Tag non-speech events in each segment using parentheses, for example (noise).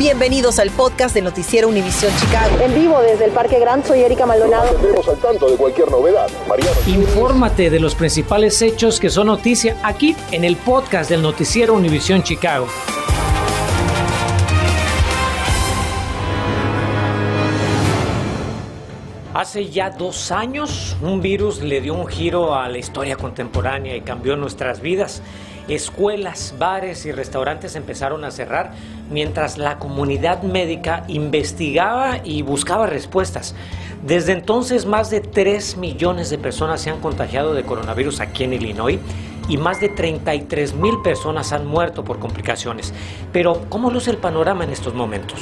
Bienvenidos al podcast del Noticiero Univisión Chicago. En vivo desde el Parque Gran, soy Erika Maldonado. Estamos al tanto de cualquier novedad. Mariano. Infórmate de los principales hechos que son noticia aquí en el podcast del Noticiero Univisión Chicago. Hace ya dos años, un virus le dio un giro a la historia contemporánea y cambió nuestras vidas. Escuelas, bares y restaurantes empezaron a cerrar mientras la comunidad médica investigaba y buscaba respuestas. Desde entonces, más de 3 millones de personas se han contagiado de coronavirus aquí en Illinois y más de 33 mil personas han muerto por complicaciones. Pero, ¿cómo luce el panorama en estos momentos?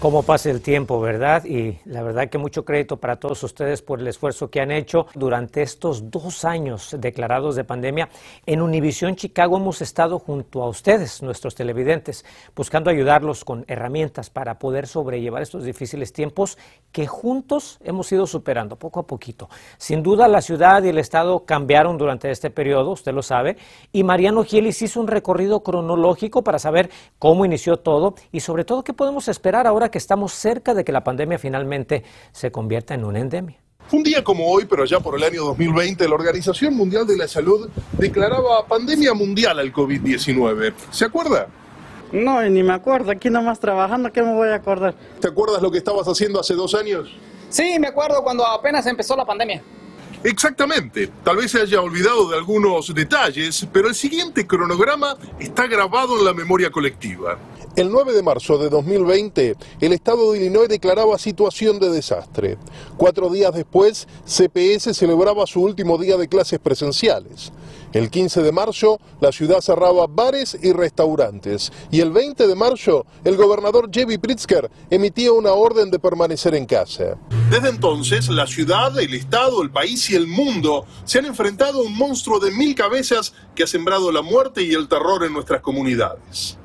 Cómo pasa el tiempo, ¿verdad? Y la verdad que mucho crédito para todos ustedes por el esfuerzo que han hecho durante estos dos años declarados de pandemia. En Univisión Chicago hemos estado junto a ustedes, nuestros televidentes, buscando ayudarlos con herramientas para poder sobrellevar estos difíciles tiempos que juntos hemos ido superando poco a poquito. Sin duda la ciudad y el estado cambiaron durante este periodo, usted lo sabe, y Mariano Gielis hizo un recorrido cronológico para saber cómo inició todo y sobre todo qué podemos esperar ahora que estamos cerca de que la pandemia finalmente se convierta en una endemia. Un día como hoy, pero ya por el año 2020, la Organización Mundial de la Salud declaraba pandemia mundial al COVID-19. ¿Se acuerda? No, ni me acuerdo. Aquí nomás trabajando, ¿qué me voy a acordar? ¿Te acuerdas lo que estabas haciendo hace dos años? Sí, me acuerdo cuando apenas empezó la pandemia. Exactamente. Tal vez se haya olvidado de algunos detalles, pero el siguiente cronograma está grabado en la memoria colectiva. El 9 de marzo de 2020, el estado de Illinois declaraba situación de desastre. Cuatro días después, CPS celebraba su último día de clases presenciales. El 15 de marzo, la ciudad cerraba bares y restaurantes. Y el 20 de marzo, el gobernador Jevi Pritzker emitía una orden de permanecer en casa. Desde entonces, la ciudad, el estado, el país y el mundo se han enfrentado a un monstruo de mil cabezas que ha sembrado la muerte y el terror en nuestras comunidades.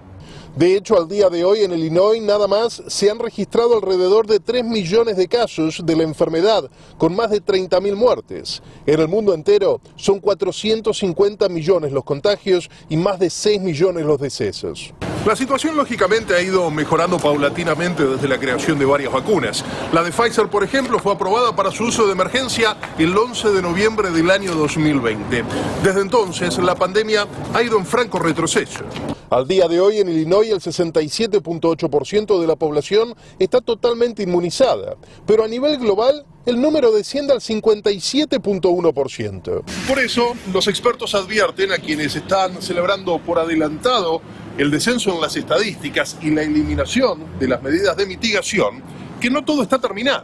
De hecho, al día de hoy en Illinois nada más se han registrado alrededor de 3 millones de casos de la enfermedad, con más de 30 mil muertes. En el mundo entero son 450 millones los contagios y más de 6 millones los decesos. La situación lógicamente ha ido mejorando paulatinamente desde la creación de varias vacunas. La de Pfizer, por ejemplo, fue aprobada para su uso de emergencia el 11 de noviembre del año 2020. Desde entonces, la pandemia ha ido en franco retroceso. Al día de hoy en Illinois el 67.8% de la población está totalmente inmunizada, pero a nivel global el número desciende al 57.1%. Por eso, los expertos advierten a quienes están celebrando por adelantado el descenso en las estadísticas y la eliminación de las medidas de mitigación, que no todo está terminado.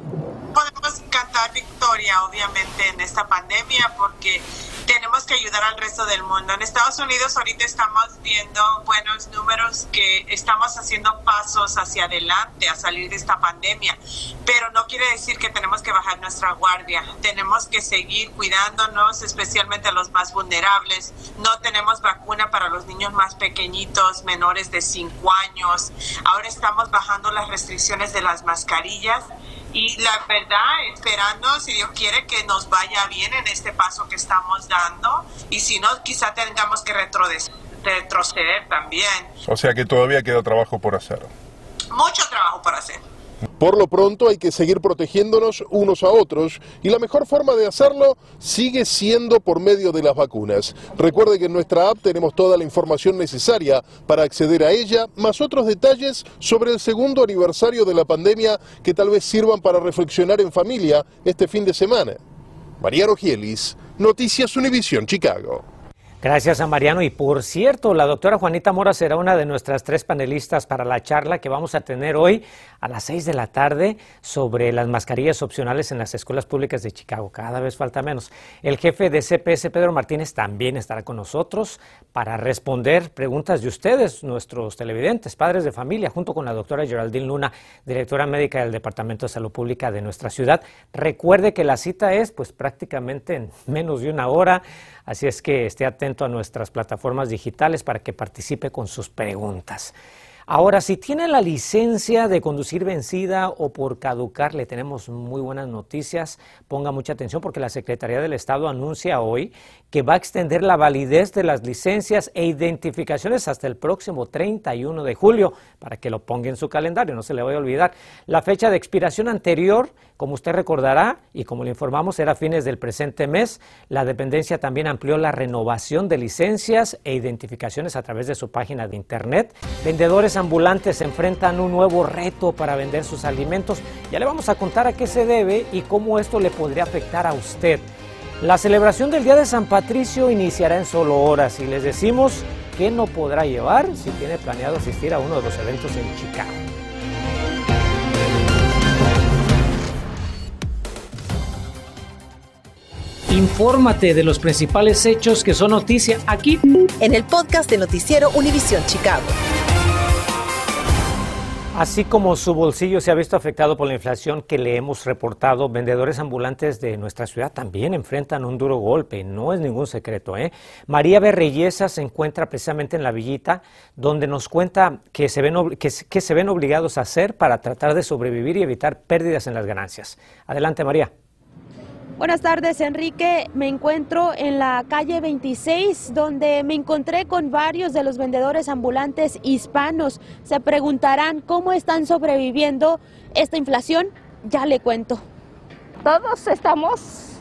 Podemos cantar victoria, obviamente, en esta pandemia porque tenemos que ayudar al resto del mundo. En Estados Unidos ahorita estamos viendo buenos números que estamos haciendo pasos hacia adelante a salir de esta pandemia, pero no quiere decir que tenemos que bajar nuestra guardia. Tenemos que seguir cuidándonos, especialmente a los más vulnerables. No tenemos vacuna para los niños más pequeñitos, menores de 5 años. Ahora estamos bajando las restricciones de las mascarillas y la verdad, esperando, si Dios quiere, que nos vaya bien en este paso que estamos dando y si no, quizá tengamos que retroceder también. O sea que todavía queda trabajo por hacer. Mucho trabajo por hacer. Por lo pronto hay que seguir protegiéndonos unos a otros y la mejor forma de hacerlo sigue siendo por medio de las vacunas. Recuerde que en nuestra app tenemos toda la información necesaria para acceder a ella, más otros detalles sobre el segundo aniversario de la pandemia que tal vez sirvan para reflexionar en familia este fin de semana. Mariano Gielis, Noticias Univisión, Chicago. Gracias a Mariano. Y por cierto, la doctora Juanita Mora será una de nuestras tres panelistas para la charla que vamos a tener hoy a las seis de la tarde sobre las mascarillas opcionales en las escuelas públicas de Chicago. Cada vez falta menos. El jefe de CPS, Pedro Martínez, también estará con nosotros para responder preguntas de ustedes, nuestros televidentes, padres de familia, junto con la doctora Geraldine Luna, directora médica del Departamento de Salud Pública de nuestra ciudad. Recuerde que la cita es pues prácticamente en menos de una hora. Así es que esté atento a nuestras plataformas digitales para que participe con sus preguntas. Ahora, si tiene la licencia de conducir vencida o por caducar, le tenemos muy buenas noticias. Ponga mucha atención porque la Secretaría del Estado anuncia hoy que va a extender la validez de las licencias e identificaciones hasta el próximo 31 de julio, para que lo ponga en su calendario, no se le vaya a olvidar. La fecha de expiración anterior, como usted recordará y como le informamos, era a fines del presente mes. La dependencia también amplió la renovación de licencias e identificaciones a través de su página de internet. Vendedores ambulantes enfrentan un nuevo reto para vender sus alimentos. Ya le vamos a contar a qué se debe y cómo esto le podría afectar a usted. La celebración del Día de San Patricio iniciará en solo horas y les decimos que no podrá llevar si tiene planeado asistir a uno de los eventos en Chicago. Infórmate de los principales hechos que son noticia aquí en el podcast de Noticiero Univisión Chicago. Así como su bolsillo se ha visto afectado por la inflación que le hemos reportado, vendedores ambulantes de nuestra ciudad también enfrentan un duro golpe. No es ningún secreto. ¿eh? María Berreyesa se encuentra precisamente en la villita, donde nos cuenta que se, ven, que se ven obligados a hacer para tratar de sobrevivir y evitar pérdidas en las ganancias. Adelante, María. Buenas tardes, Enrique. Me encuentro en la calle 26, donde me encontré con varios de los vendedores ambulantes hispanos. Se preguntarán cómo están sobreviviendo esta inflación. Ya le cuento. Todos estamos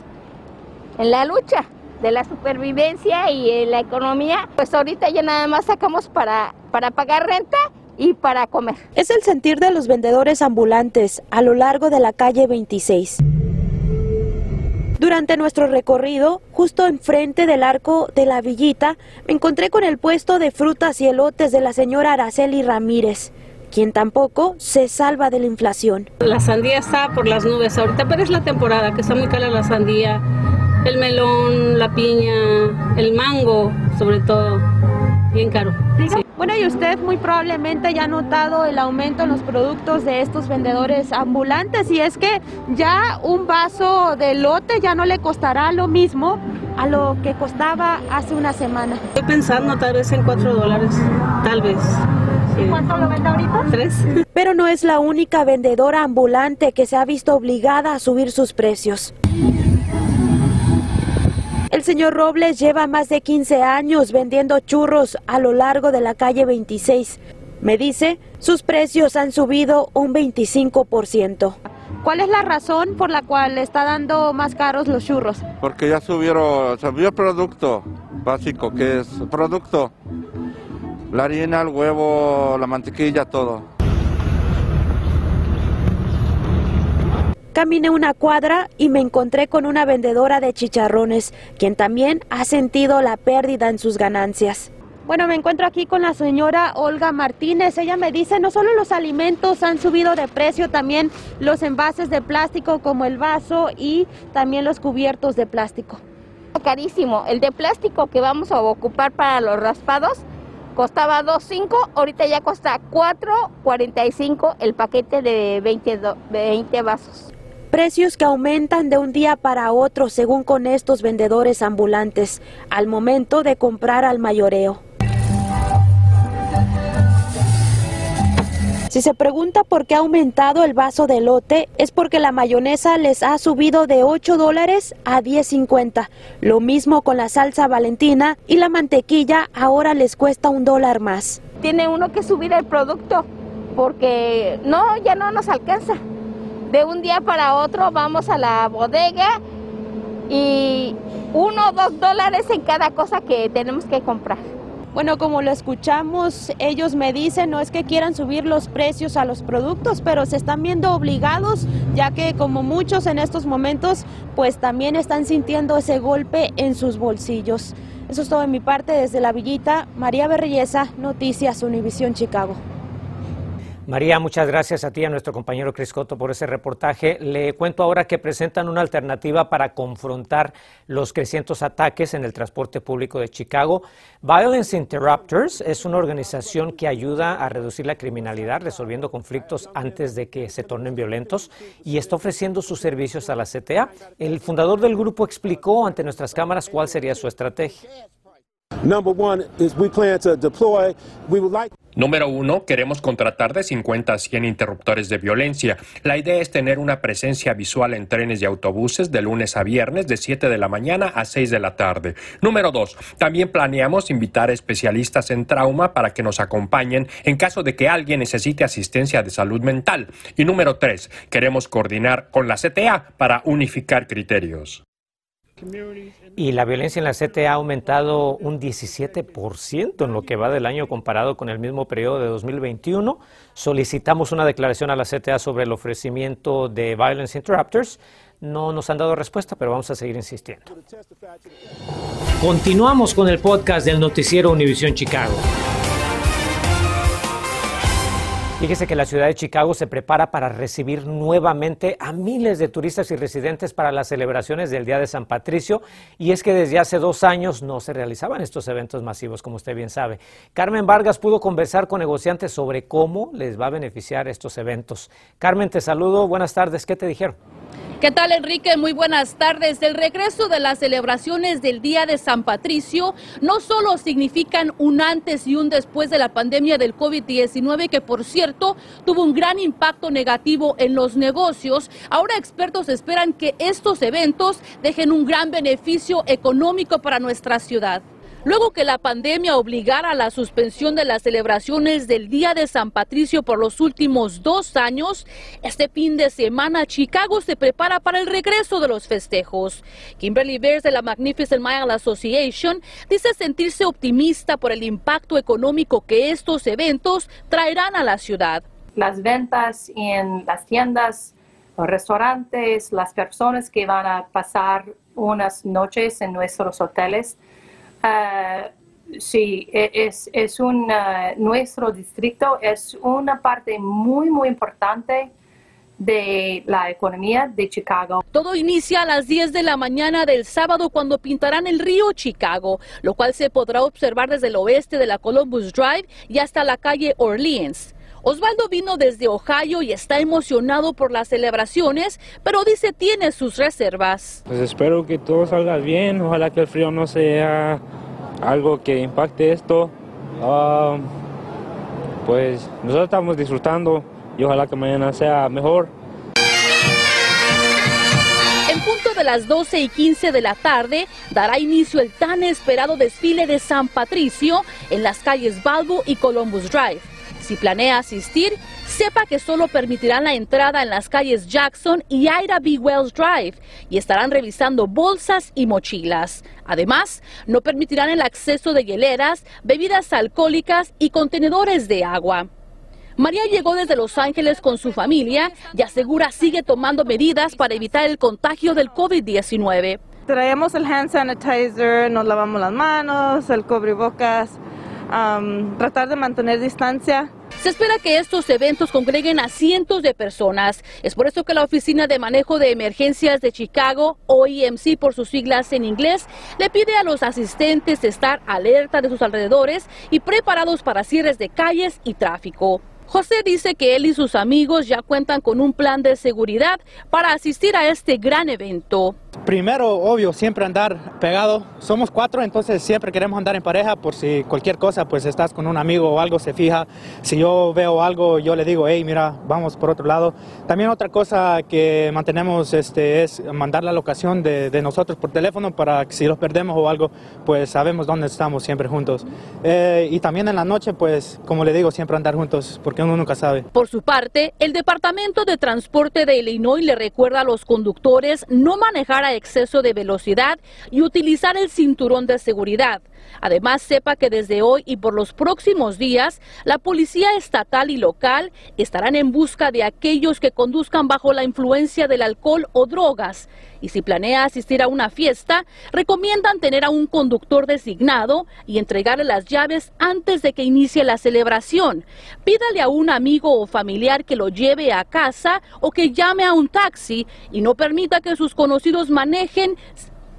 en la lucha de la supervivencia y la economía. Pues ahorita ya nada más sacamos para, para pagar renta y para comer. Es el sentir de los vendedores ambulantes a lo largo de la calle 26. Durante nuestro recorrido, justo enfrente del arco de la villita, me encontré con el puesto de frutas y elotes de la señora Araceli Ramírez quien tampoco se salva de la inflación. La sandía está por las nubes ahorita, pero es la temporada que está muy cara la sandía, el melón, la piña, el mango, sobre todo, bien caro. Bueno, y usted muy probablemente ya ha notado el aumento en los productos de estos vendedores ambulantes y es que ya un vaso de lote ya no le costará lo mismo a lo que costaba hace una semana. Estoy pensando tal vez en cuatro dólares, tal vez. ¿Cuánto lo vende ahorita? Tres. (laughs) Pero no es la única vendedora ambulante que se ha visto obligada a subir sus precios. El señor Robles lleva más de 15 años vendiendo churros a lo largo de la calle 26. Me dice, sus precios han subido un 25%. ¿Cuál es la razón por la cual está dando más caros los churros? Porque ya subieron, subió el producto básico, que es producto. La harina, el huevo, la mantequilla, todo. Caminé una cuadra y me encontré con una vendedora de chicharrones, quien también ha sentido la pérdida en sus ganancias. Bueno, me encuentro aquí con la señora Olga Martínez. Ella me dice, no solo los alimentos han subido de precio, también los envases de plástico como el vaso y también los cubiertos de plástico. Carísimo. El de plástico que vamos a ocupar para los raspados costaba 2.5, ahorita ya cuesta 4.45 el paquete de 20, 20 vasos. Precios que aumentan de un día para otro según con estos vendedores ambulantes al momento de comprar al mayoreo. Si se pregunta por qué ha aumentado el vaso de lote, es porque la mayonesa les ha subido de 8 dólares a 10.50. Lo mismo con la salsa valentina y la mantequilla ahora les cuesta un dólar más. Tiene uno que subir el producto porque no, ya no nos alcanza de un día para otro vamos a la bodega y uno o dos dólares en cada cosa que tenemos que comprar. Bueno, como lo escuchamos, ellos me dicen, no es que quieran subir los precios a los productos, pero se están viendo obligados, ya que como muchos en estos momentos, pues también están sintiendo ese golpe en sus bolsillos. Eso es todo de mi parte desde la Villita. María Berrelleza, Noticias Univisión Chicago. María, muchas gracias a ti y a nuestro compañero Cris Coto por ese reportaje. Le cuento ahora que presentan una alternativa para confrontar los crecientes ataques en el transporte público de Chicago. Violence Interrupters es una organización que ayuda a reducir la criminalidad resolviendo conflictos antes de que se tornen violentos y está ofreciendo sus servicios a la CTA. El fundador del grupo explicó ante nuestras cámaras cuál sería su estrategia. Número uno, queremos contratar de 50 a 100 interruptores de violencia. La idea es tener una presencia visual en trenes y autobuses de lunes a viernes de 7 de la mañana a 6 de la tarde. Número dos, también planeamos invitar especialistas en trauma para que nos acompañen en caso de que alguien necesite asistencia de salud mental. Y número tres, queremos coordinar con la CTA para unificar criterios. Y la violencia en la CTA ha aumentado un 17% en lo que va del año comparado con el mismo periodo de 2021. Solicitamos una declaración a la CTA sobre el ofrecimiento de Violence Interrupters. No nos han dado respuesta, pero vamos a seguir insistiendo. Continuamos con el podcast del noticiero Univisión Chicago. Fíjese que la ciudad de Chicago se prepara para recibir nuevamente a miles de turistas y residentes para las celebraciones del Día de San Patricio y es que desde hace dos años no se realizaban estos eventos masivos, como usted bien sabe. Carmen Vargas pudo conversar con negociantes sobre cómo les va a beneficiar estos eventos. Carmen, te saludo, buenas tardes, ¿qué te dijeron? ¿Qué tal, Enrique? Muy buenas tardes. El regreso de las celebraciones del Día de San Patricio no solo significan un antes y un después de la pandemia del COVID-19, que por cierto tuvo un gran impacto negativo en los negocios, ahora expertos esperan que estos eventos dejen un gran beneficio económico para nuestra ciudad. Luego que la pandemia obligara a la suspensión de las celebraciones del Día de San Patricio por los últimos dos años, este fin de semana Chicago se prepara para el regreso de los festejos. Kimberly Bears de la Magnificent Mile Association dice sentirse optimista por el impacto económico que estos eventos traerán a la ciudad. Las ventas en las tiendas, restaurantes, las personas que van a pasar unas noches en nuestros hoteles, Uh, sí, e, es, es un, uh, nuestro distrito es una parte muy, muy importante de la economía de Chicago. Todo inicia a las 10 de la mañana del sábado cuando pintarán el río Chicago, lo cual se podrá observar desde el oeste de la Columbus Drive y hasta la calle Orleans. Osvaldo vino desde Ohio y está emocionado por las celebraciones, pero dice tiene sus reservas. Pues espero que todo salga bien, ojalá que el frío no sea algo que impacte esto. Ah, pues nosotros estamos disfrutando y ojalá que mañana sea mejor. En punto de las 12 y 15 de la tarde dará inicio el tan esperado desfile de San Patricio en las calles Balbo y Columbus Drive. Si planea asistir, sepa que solo permitirán la entrada en las calles Jackson y Ira B. Wells Drive y estarán revisando bolsas y mochilas. Además, no permitirán el acceso de hieleras, bebidas alcohólicas y contenedores de agua. María llegó desde Los Ángeles con su familia y asegura sigue tomando medidas para evitar el contagio del COVID-19. Traemos el hand sanitizer, nos lavamos las manos, el cubrebocas, tratar de mantener distancia se espera que estos eventos congreguen a cientos de personas. Es por eso que la Oficina de Manejo de Emergencias de Chicago, OEMC por sus siglas en inglés, le pide a los asistentes estar alerta de sus alrededores y preparados para cierres de calles y tráfico. José dice que él y sus amigos ya cuentan con un plan de seguridad para asistir a este gran evento. Primero, obvio, siempre andar pegado. Somos cuatro, entonces siempre queremos andar en pareja por si cualquier cosa, pues estás con un amigo o algo se fija. Si yo veo algo, yo le digo, hey, mira, vamos por otro lado. También otra cosa que mantenemos este, es mandar la locación de, nosotros por teléfono para que si los perdemos o algo, pues sabemos dónde estamos siempre juntos. Eh, y también en la noche, pues, como le digo, siempre andar juntos porque uno nunca sabe. Por su parte, el Departamento de Transporte de Illinois le recuerda a los conductores no a exceso de velocidad y utilizar el cinturón de seguridad. Además, sepa que desde hoy y por los próximos días, la policía estatal y local estarán en busca de aquellos que conduzcan bajo la influencia del alcohol o drogas. Y si planea asistir a una fiesta, recomiendan tener a un conductor designado y entregarle las llaves antes de que inicie la celebración. Pídale a un amigo o familiar que lo lleve a casa o que llame a un taxi y no permita que sus conocidos manejen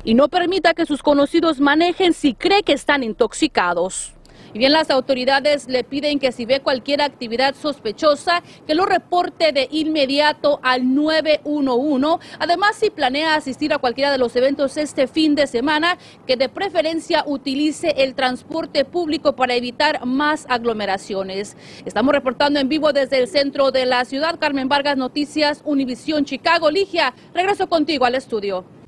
y no permita que sus conocidos manejen si cree que están intoxicados. Y bien, las autoridades le piden que si ve cualquier actividad sospechosa, que lo reporte de inmediato al 911. Además, si planea asistir a cualquiera de los eventos este fin de semana, que de preferencia utilice el transporte público para evitar más aglomeraciones. Estamos reportando en vivo desde el centro de la ciudad. Carmen Vargas, Noticias, Univisión Chicago. Ligia, regreso contigo al estudio.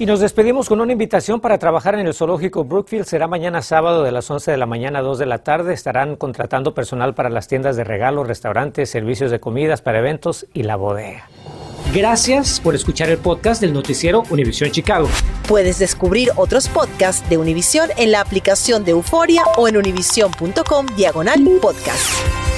Y nos despedimos con una invitación para trabajar en el zoológico Brookfield. Será mañana sábado de las 11 de la mañana a 2 de la tarde. Estarán contratando personal para las tiendas de regalos, restaurantes, servicios de comidas para eventos y la bodega. Gracias por escuchar el podcast del noticiero Univisión Chicago. Puedes descubrir otros podcasts de Univisión en la aplicación de Euforia o en univision.com diagonal podcast.